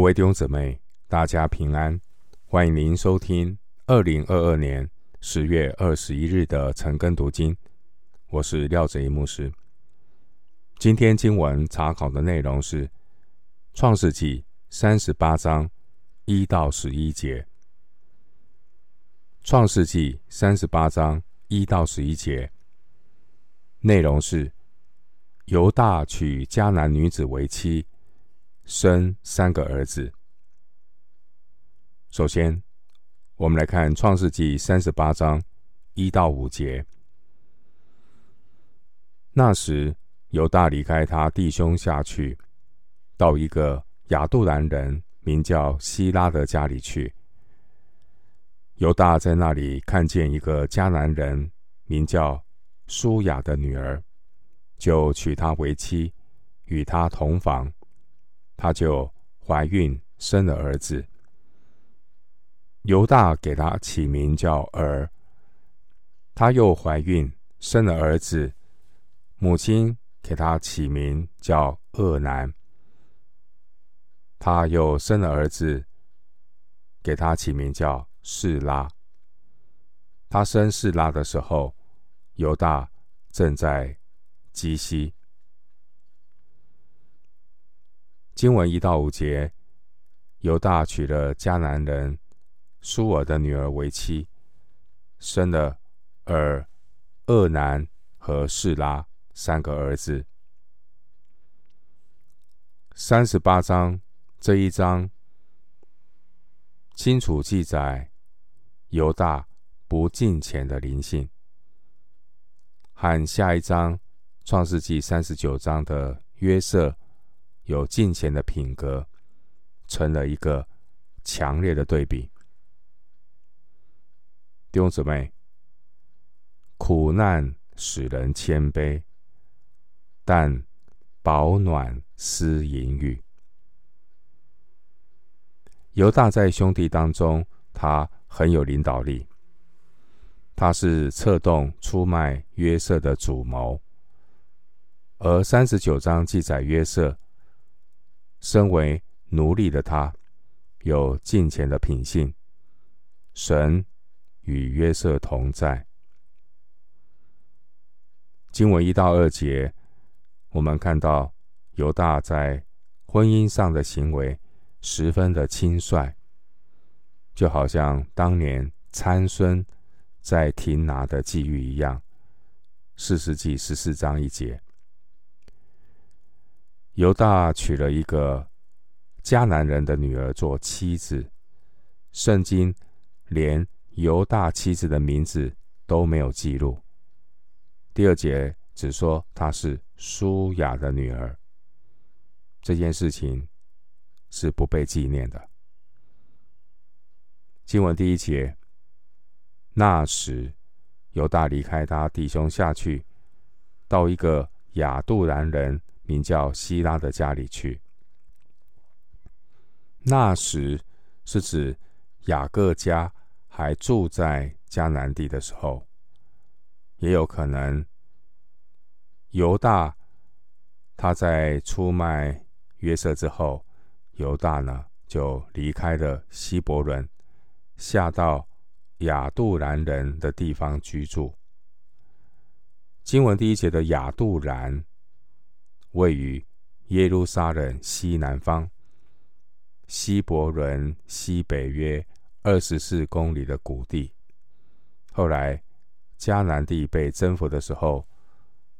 各位弟兄姊妹，大家平安！欢迎您收听二零二二年十月二十一日的晨更读经。我是廖哲一牧师。今天经文查考的内容是《创世纪》三十八章一到十一节。《创世纪》三十八章一到十一节内容是犹大娶迦南女子为妻。生三个儿子。首先，我们来看《创世纪》三十八章一到五节。那时，犹大离开他弟兄下去，到一个亚杜兰人名叫希拉的家里去。犹大在那里看见一个迦南人名叫舒雅的女儿，就娶她为妻，与她同房。她就怀孕生了儿子，犹大给她起名叫儿。她又怀孕生了儿子，母亲给她起名叫俄南。她又生了儿子，给他起名叫示拉。她生示拉的时候，犹大正在基西。经文一到五节，犹大娶了迦南人苏尔的女儿为妻，生了尔、厄南和示拉三个儿子。三十八章这一章清楚记载犹大不敬虔的灵性，和下一章创世纪三十九章的约瑟。有敬虔的品格，成了一个强烈的对比。弟兄姊妹，苦难使人谦卑，但保暖思淫欲。犹大在兄弟当中，他很有领导力，他是策动出卖约瑟的主谋。而三十九章记载约瑟。身为奴隶的他，有敬虔的品性。神与约瑟同在。经文一到二节，我们看到犹大在婚姻上的行为十分的轻率，就好像当年参孙在亭拿的际遇一样。四世纪十四章一节。犹大娶了一个迦南人的女儿做妻子，圣经连犹大妻子的名字都没有记录。第二节只说她是舒雅的女儿，这件事情是不被纪念的。经文第一节，那时犹大离开他弟兄下去，到一个亚杜兰人。名叫希拉的家里去。那时是指雅各家还住在迦南地的时候，也有可能犹大他在出卖约瑟之后，犹大呢就离开了希伯伦，下到亚杜兰人的地方居住。经文第一节的亚杜兰。位于耶路撒冷西南方，希伯伦西北约二十四公里的谷地。后来迦南地被征服的时候，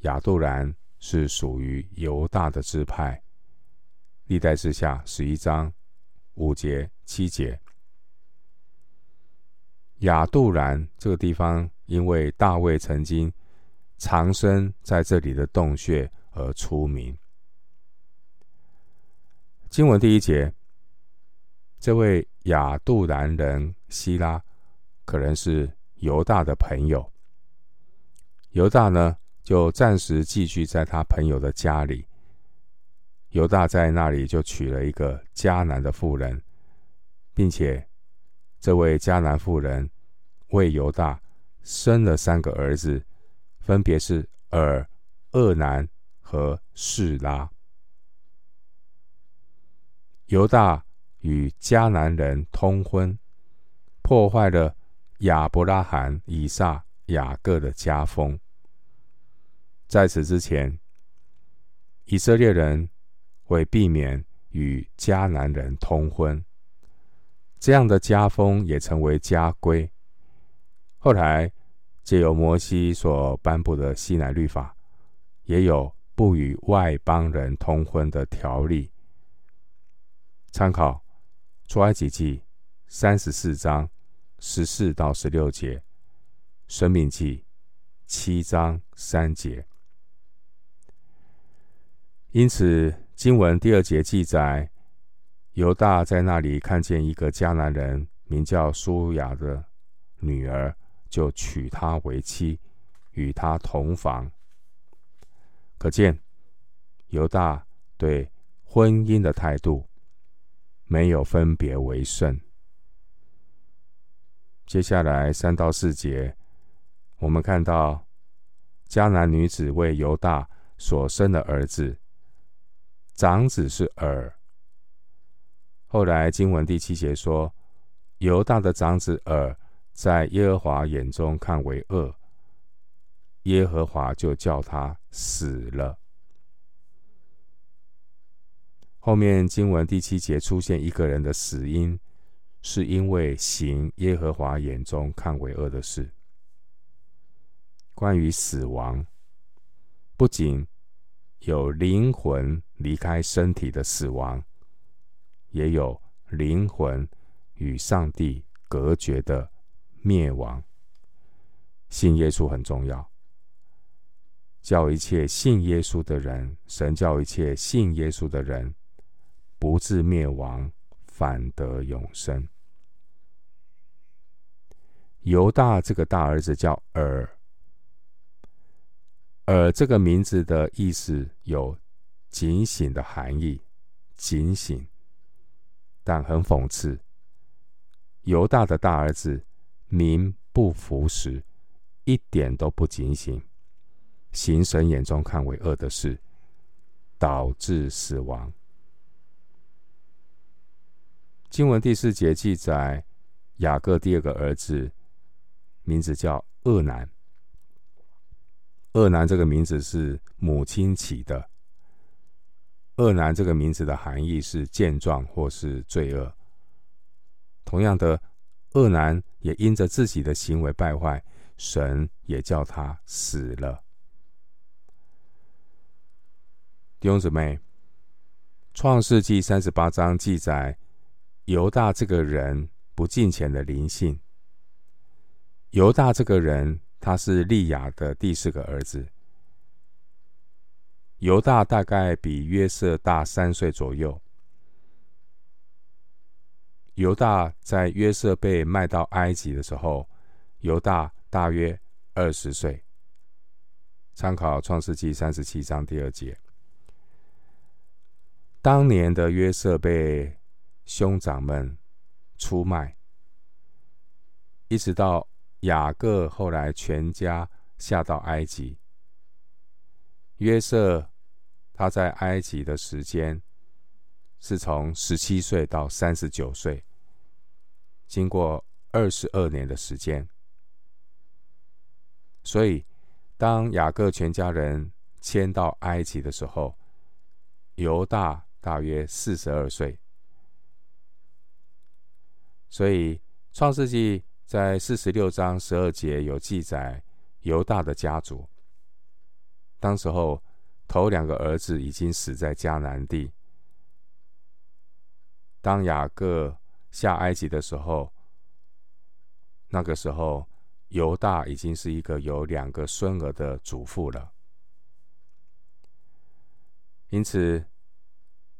亚杜兰是属于犹大的支派。历代志下十一章五节七节。亚杜兰这个地方，因为大卫曾经藏身在这里的洞穴。而出名。经文第一节，这位亚杜兰人希拉可能是犹大的朋友。犹大呢，就暂时寄居在他朋友的家里。犹大在那里就娶了一个迦南的妇人，并且这位迦南妇人为犹大生了三个儿子，分别是尔、厄南。和示拉，犹大与迦南人通婚，破坏了亚伯拉罕、以撒、雅各的家风。在此之前，以色列人为避免与迦南人通婚，这样的家风也成为家规。后来借由摩西所颁布的西乃律法，也有不与外邦人通婚的条例。参考出埃及记三十四章十四到十六节，申命记七章三节。因此，经文第二节记载，犹大在那里看见一个迦南人，名叫苏雅的女儿，就娶她为妻，与她同房。可见犹大对婚姻的态度没有分别为圣。接下来三到四节，我们看到迦南女子为犹大所生的儿子。长子是珥。后来经文第七节说，犹大的长子珥在耶和华眼中看为恶，耶和华就叫他死了。后面经文第七节出现一个人的死因，是因为行耶和华眼中看为恶的事。关于死亡，不仅有灵魂离开身体的死亡，也有灵魂与上帝隔绝的灭亡。信耶稣很重要，叫一切信耶稣的人，神叫一切信耶稣的人，不至灭亡，反得永生。犹大这个大儿子叫尔。而这个名字的意思有警醒的含义，警醒。但很讽刺，犹大的大儿子名不符实，一点都不警醒，行神眼中看为恶的事，导致死亡。经文第四节记载，雅各第二个儿子名字叫厄南。厄南这个名字是母亲起的。厄南这个名字的含义是健壮或是罪恶。同样的，厄南也因着自己的行为败坏，神也叫他死了。弟兄姊妹，《创世记》三十八章记载犹大这个人不敬虔的灵性。犹大这个人。他是利亚的第四个儿子。犹大大概比约瑟大三岁左右。犹大在约瑟被卖到埃及的时候，犹大大约二十岁。参考创世记三十七章第二节。当年的约瑟被兄长们出卖，一直到。雅各后来全家下到埃及。约瑟他在埃及的时间是从十七岁到三十九岁，经过二十二年的时间。所以，当雅各全家人迁到埃及的时候，犹大大约四十二岁。所以，创世纪。在四十六章十二节有记载犹大的家族。当时候头两个儿子已经死在迦南地。当雅各下埃及的时候，那个时候犹大已经是一个有两个孙儿的祖父了。因此，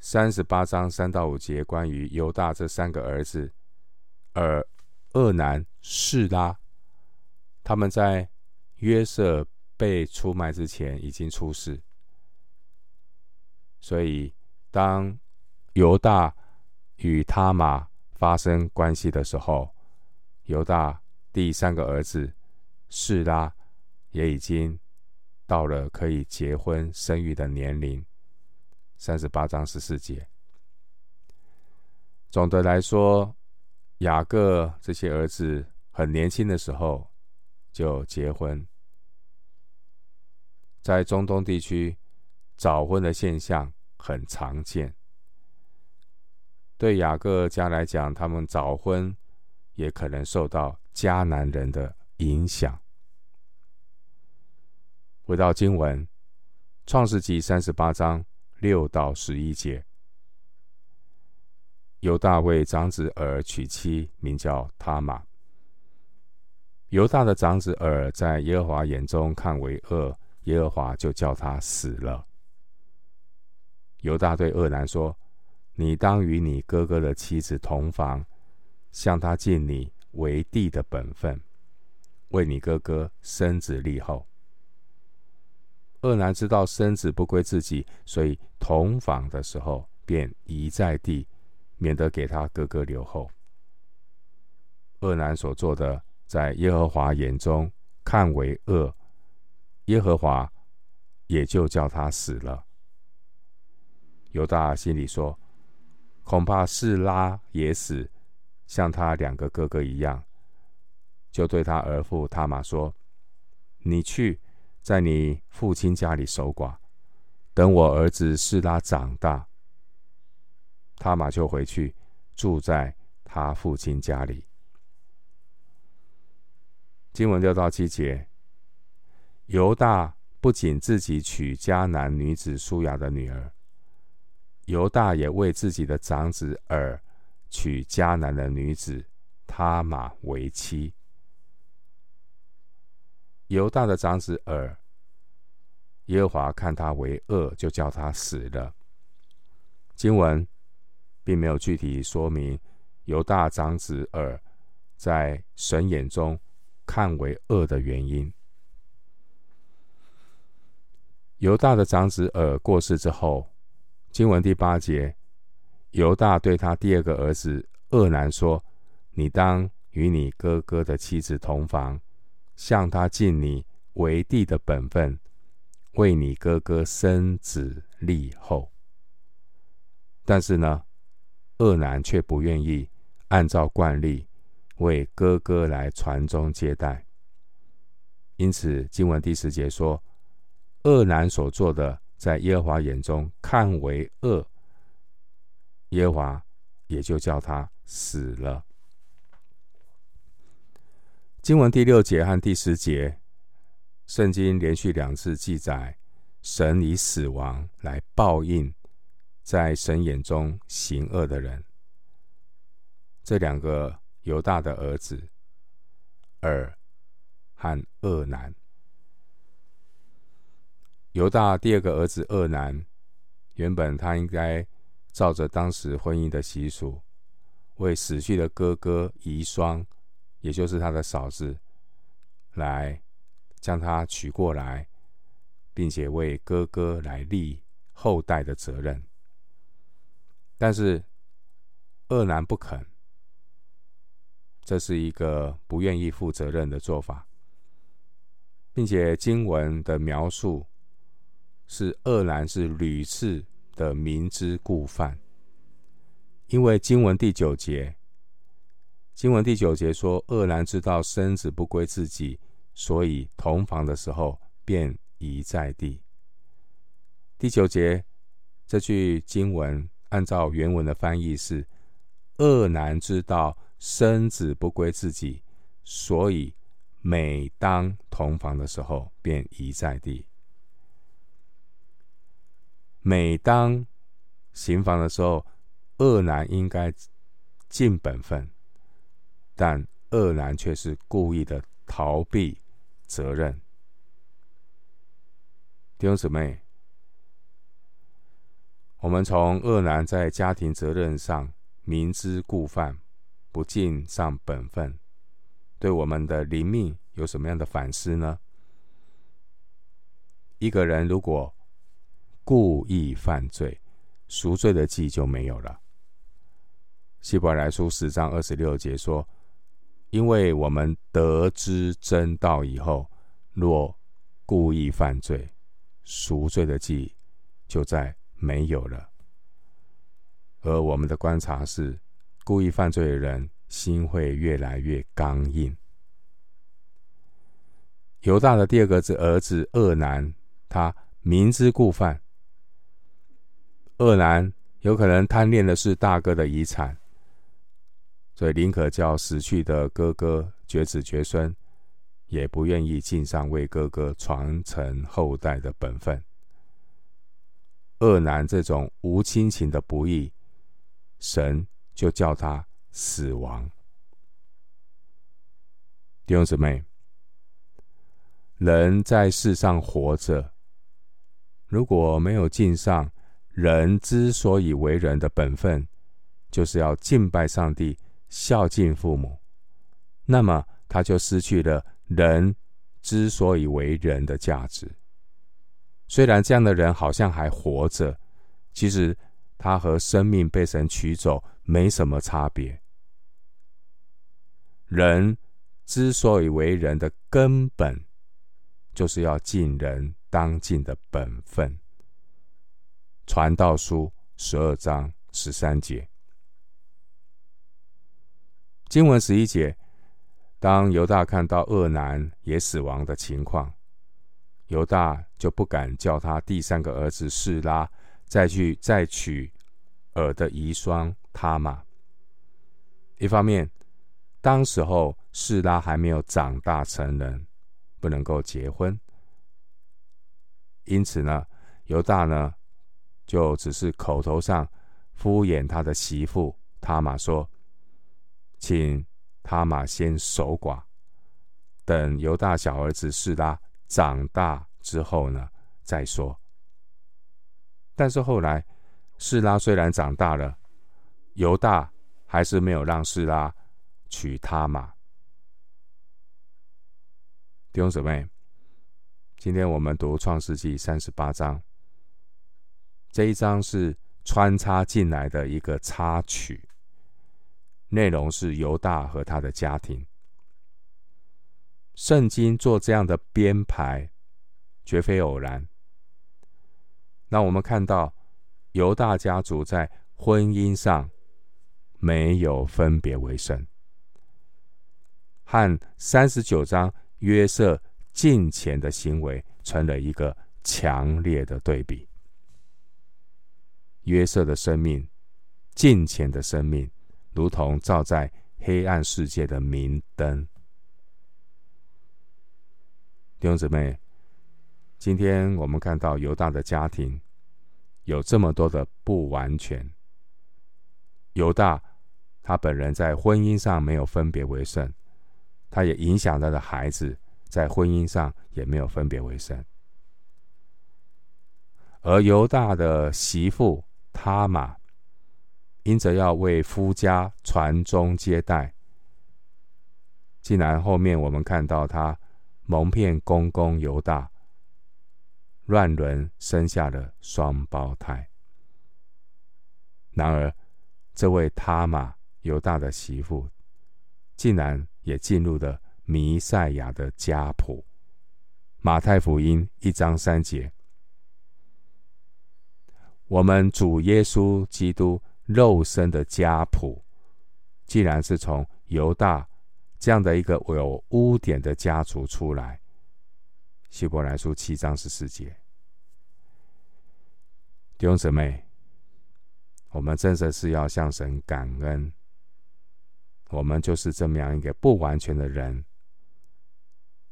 三十八章三到五节关于犹大这三个儿子，而。厄南、示拉，他们在约瑟被出卖之前已经出世，所以当犹大与他玛发生关系的时候，犹大第三个儿子示拉也已经到了可以结婚生育的年龄。三十八章十四节，总的来说，雅各这些儿子很年轻的时候就结婚，在中东地区早婚的现象很常见。对雅各家来讲，他们早婚也可能受到迦南人的影响。回到经文，《创世记》三十八章六到十一节，犹大为长子珥娶妻，名叫他玛。犹大的长子珥在耶和华眼中看为恶，耶和华就叫他死了。犹大对恶男说。你当与你哥哥的妻子同房，向他尽你为弟的本分，为你哥哥生子立后。恶男知道生子不归自己，所以同房的时候便移在地，免得给他哥哥留后。恶男所做的，在耶和华眼中看为恶，耶和华也就叫他死了。犹大心里说。恐怕示拉也死，像他两个哥哥一样，就对他儿妇他玛说：“你去，在你父亲家里守寡，等我儿子示拉长大。”他玛就回去住在他父亲家里。经文六到七节，犹大不仅自己娶迦南女子舒雅的女儿。犹大也为自己的长子珥娶迦南的女子他玛为妻。犹大的长子珥，耶和华看他为恶，就叫他死了。经文并没有具体说明犹大长子珥在神眼中看为恶的原因。犹大的长子珥过世之后。经文第八节，犹大对他第二个儿子俄南说：“你当与你哥哥的妻子同房，向他尽你为弟的本分，为你哥哥生子立后。”但是呢，恶男却不愿意按照惯例为哥哥来传宗接代。因此，经文第十节说，恶男所做的。在耶和华眼中看为恶，耶和华也就叫他死了。经文第六节和第十节，圣经连续两次记载神以死亡来报应在神眼中行恶的人。这两个犹大的儿子二和俄南。犹大第二个儿子俄南，原本他应该照着当时婚姻的习俗，为死去的哥哥遗孀，也就是他的嫂子，来将他娶过来，并且为哥哥来立后代的责任。但是恶男不肯，这是一个不愿意负责任的做法，并且经文的描述。是恶男是屡次的明知故犯，因为经文第九节，经文第九节说，恶男知道生子不归自己，所以同房的时候便遗在地。第九节这句经文按照原文的翻译是：恶男知道生子不归自己，所以每当同房的时候便遗在地。每当行房的时候，恶男应该尽本分，但恶男却是故意的逃避责任。弟兄姊妹，我们从恶男在家庭责任上明知故犯，不尽上本分，对我们的灵命有什么样的反思呢？一个人如果故意犯罪，赎罪的祭就没有了。希伯来书十章二十六节说：“因为我们得知真道以后，若故意犯罪，赎罪的祭就再没有了。”而我们的观察是，故意犯罪的人心会越来越刚硬。犹大的第二个子儿子恶男，他明知故犯。恶男有可能贪恋的是大哥的遗产，所以宁可叫死去的哥哥绝子绝孙，也不愿意尽上为哥哥传承后代的本分。恶男这种无亲情的不义，神就叫他死亡。弟兄姊妹，人在世上活着，如果没有尽上人之所以为人的本分，就是要敬拜上帝、孝敬父母，那么他就失去了人之所以为人的价值。虽然这样的人好像还活着，其实他和生命被神取走没什么差别。人之所以为人的根本，就是要尽人当尽的本分。传道书十二章十三节，经文十一节，当犹大看到俄南也死亡的情况。犹大就不敢叫他第三个儿子示拉再去再娶尔的遗孀他玛。一方面，当时候示拉还没有长大成人，不能够结婚，因此呢，犹大呢就只是口头上敷衍他的媳妇他玛说：“请他玛先守寡，等犹大小儿子示拉。”长大之后呢，再说。但是后来，示拉虽然长大了，犹大还是没有让示拉娶他玛。弟兄姊妹，今天我们读创世记三十八章，这一章是穿插进来的一个插曲，内容是犹大和他的家庭。圣经做这样的编排，绝非偶然。那我们看到犹大家族在婚姻上没有分别为圣，和三十九章约瑟敬虔的行为成了一个强烈的对比。约瑟的生命，敬虔的生命，如同照在黑暗世界的明灯。弟兄姊妹，今天我们看到犹大的家庭有这么多的不完全。犹大他本人在婚姻上没有分别为圣，他也影响他的孩子在婚姻上也没有分别为圣。而犹大的媳妇他玛，因着要为夫家传宗接代，竟然后面我们看到他。蒙骗公公犹大，乱伦生下了双胞胎。然而，这位他玛犹大的媳妇，竟然也进入了弥赛亚的家谱。马太福音一章三节，我们主耶稣基督肉身的家谱，竟然是从犹大。这样的一个有污点的家族出来，希伯来书七章十四节，弟兄姊妹，我们真的是要向神感恩。我们就是这么样一个不完全的人，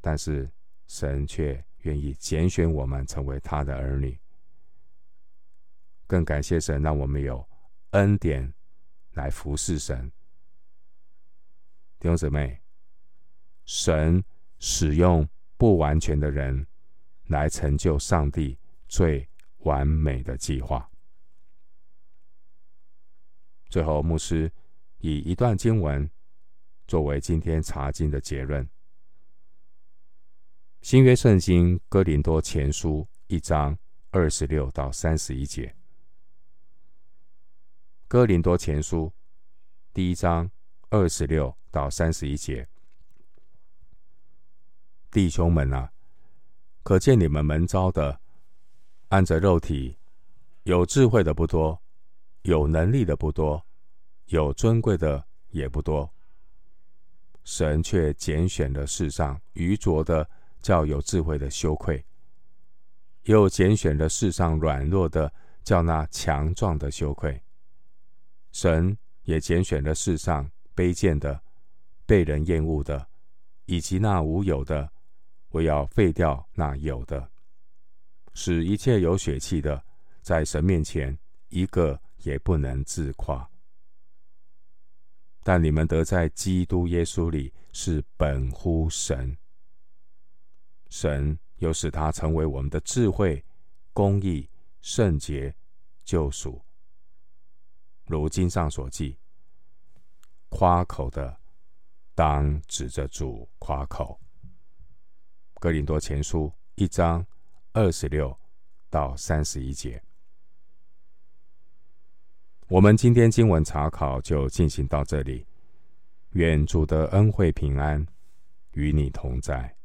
但是神却愿意拣选我们成为他的儿女。更感谢神，让我们有恩典来服侍神。弟兄姊妹，神使用不完全的人来成就上帝最完美的计划。最后，牧师以一段经文作为今天查经的结论：新约圣经哥林多前书一章二十六到三十一节。哥林多前书第一章二十六。到三十一节，弟兄们啊，可见你们门招的，按着肉体有智慧的不多，有能力的不多，有尊贵的也不多。神却拣选了世上愚拙的，叫有智慧的羞愧；又拣选了世上软弱的，叫那强壮的羞愧。神也拣选了世上卑贱的、被人厌恶的，以及那无有的，我要废掉那有的，使一切有血气的，在神面前一个也不能自夸。但你们得在基督耶稣里是本乎神，神又使他成为我们的智慧、公义、圣洁、救赎。如经上所记，夸口的当指着主夸口。哥林多前书一章二十六到三十一节。我们今天经文查考就进行到这里，愿主的恩惠平安与你同在。